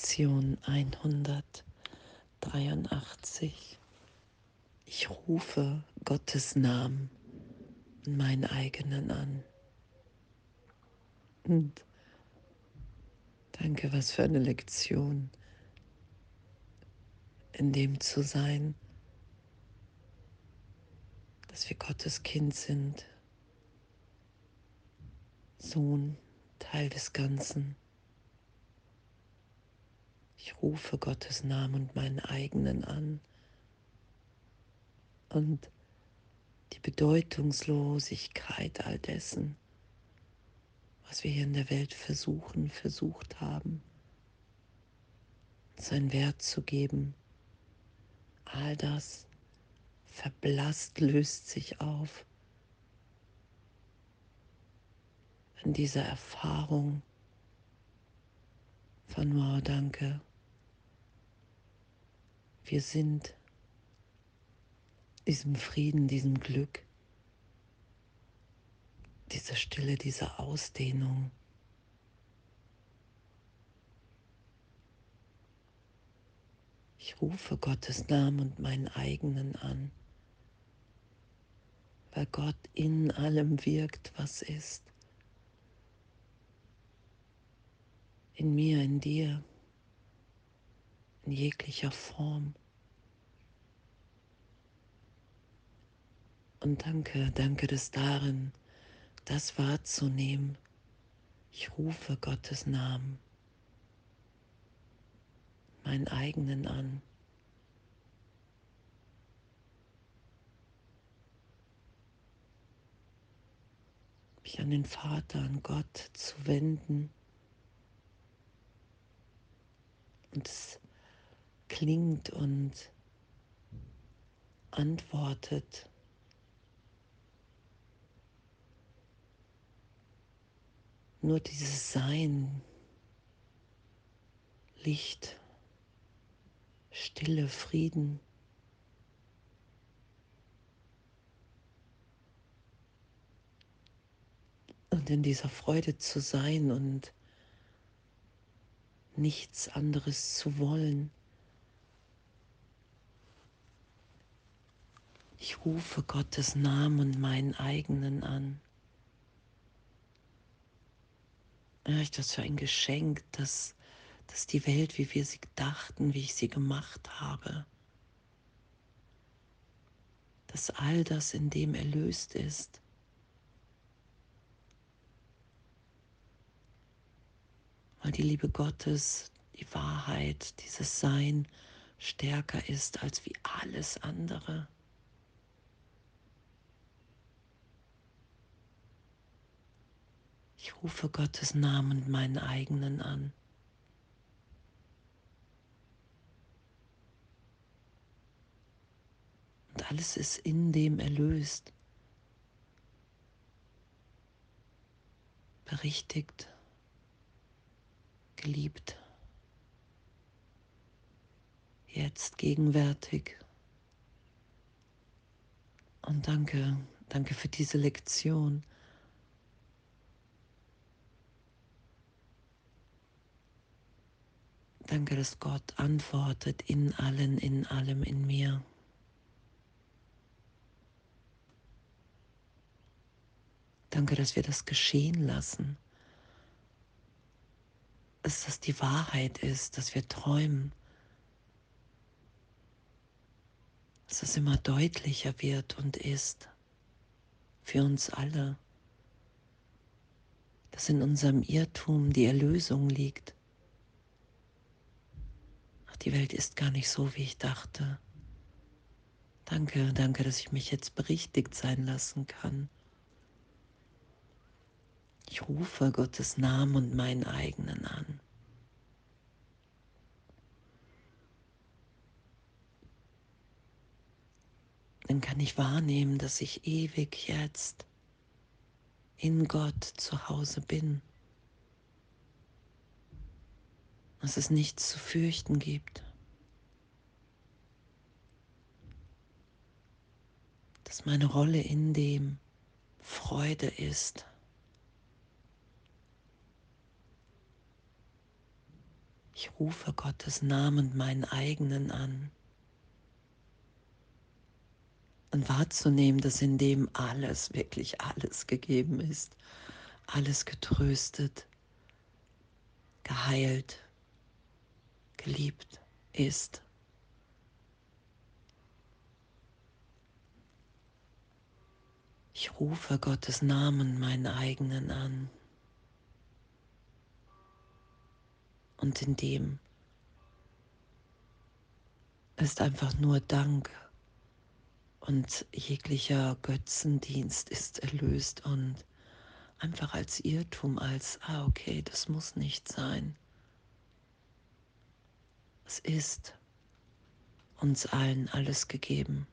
Lektion 183. Ich rufe Gottes Namen und meinen eigenen an. Und danke, was für eine Lektion, in dem zu sein, dass wir Gottes Kind sind, Sohn, Teil des Ganzen. Ich rufe Gottes Namen und meinen eigenen an. Und die Bedeutungslosigkeit all dessen, was wir hier in der Welt versuchen, versucht haben, seinen Wert zu geben, all das verblasst, löst sich auf in dieser Erfahrung von Wow, danke. Wir sind diesem Frieden, diesem Glück, dieser Stille, dieser Ausdehnung. Ich rufe Gottes Namen und meinen eigenen an, weil Gott in allem wirkt, was ist. In mir, in dir, in jeglicher Form. Und danke, danke des darin, das wahrzunehmen. Ich rufe Gottes Namen, meinen eigenen an. Mich an den Vater, an Gott zu wenden. Und es klingt und antwortet Nur dieses Sein, Licht, Stille, Frieden. Und in dieser Freude zu sein und nichts anderes zu wollen. Ich rufe Gottes Namen und meinen eigenen an. Ich das für ein Geschenk, dass, dass die Welt, wie wir sie dachten, wie ich sie gemacht habe, dass all das in dem erlöst ist. Weil die Liebe Gottes, die Wahrheit, dieses Sein stärker ist als wie alles andere. Ich rufe Gottes Namen und meinen eigenen an. Und alles ist in dem erlöst, berichtigt, geliebt, jetzt gegenwärtig. Und danke, danke für diese Lektion. Danke, dass Gott antwortet in allen, in allem, in mir. Danke, dass wir das geschehen lassen. Dass das die Wahrheit ist, dass wir träumen. Dass es immer deutlicher wird und ist für uns alle. Dass in unserem Irrtum die Erlösung liegt die Welt ist gar nicht so, wie ich dachte. Danke, danke, dass ich mich jetzt berichtigt sein lassen kann. Ich rufe Gottes Namen und meinen eigenen an. Dann kann ich wahrnehmen, dass ich ewig jetzt in Gott zu Hause bin. Dass es nichts zu fürchten gibt, dass meine Rolle in dem Freude ist. Ich rufe Gottes Namen meinen eigenen an. Und wahrzunehmen, dass in dem alles, wirklich alles gegeben ist, alles getröstet, geheilt, geliebt ist. Ich rufe Gottes Namen meinen eigenen an. Und in dem ist einfach nur Dank und jeglicher Götzendienst ist erlöst und einfach als Irrtum, als, ah okay, das muss nicht sein. Es ist uns allen alles gegeben.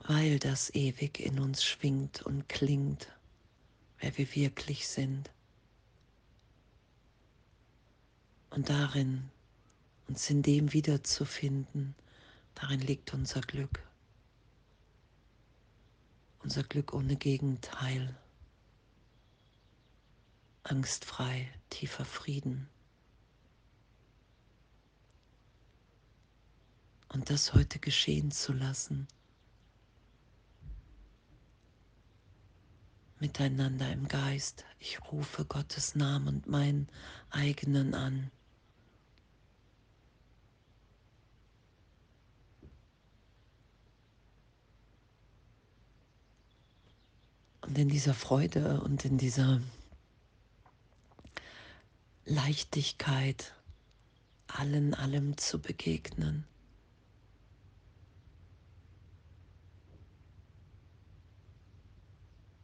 Weil das ewig in uns schwingt und klingt, wer wir wirklich sind. Und darin, uns in dem wiederzufinden, darin liegt unser Glück. Unser Glück ohne Gegenteil. Angstfrei, tiefer Frieden. Und das heute geschehen zu lassen. Miteinander im Geist. Ich rufe Gottes Namen und meinen eigenen an. Und in dieser Freude und in dieser Leichtigkeit allen allem zu begegnen.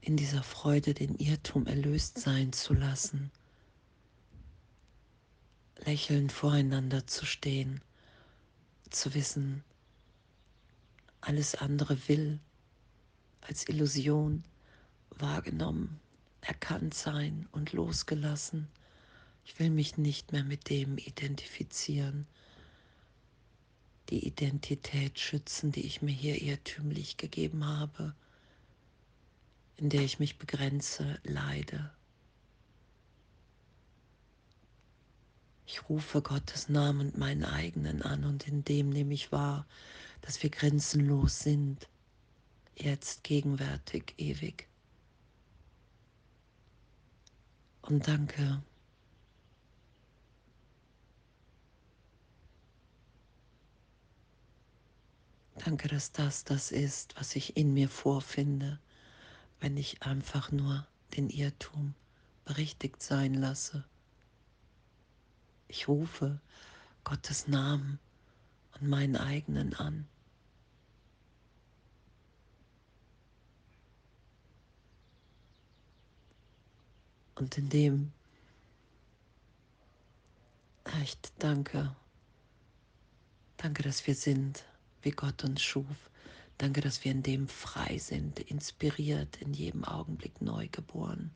In dieser Freude den Irrtum erlöst sein zu lassen, lächelnd voreinander zu stehen, zu wissen, alles andere will als Illusion wahrgenommen, erkannt sein und losgelassen. Ich will mich nicht mehr mit dem identifizieren, die Identität schützen, die ich mir hier irrtümlich gegeben habe, in der ich mich begrenze, leide. Ich rufe Gottes Namen und meinen eigenen an und in dem nehme ich wahr, dass wir grenzenlos sind, jetzt, gegenwärtig, ewig. Und danke. Danke, dass das das ist, was ich in mir vorfinde, wenn ich einfach nur den Irrtum berichtigt sein lasse. Ich rufe Gottes Namen und meinen eigenen an. Und in dem echt danke. Danke, dass wir sind, wie Gott uns schuf. Danke, dass wir in dem frei sind, inspiriert, in jedem Augenblick neu geboren.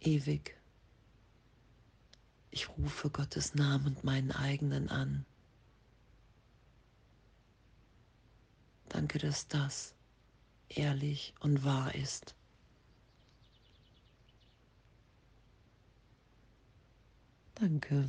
Ewig. Ich rufe Gottes Namen und meinen eigenen an. Danke, dass das ehrlich und wahr ist. Danke.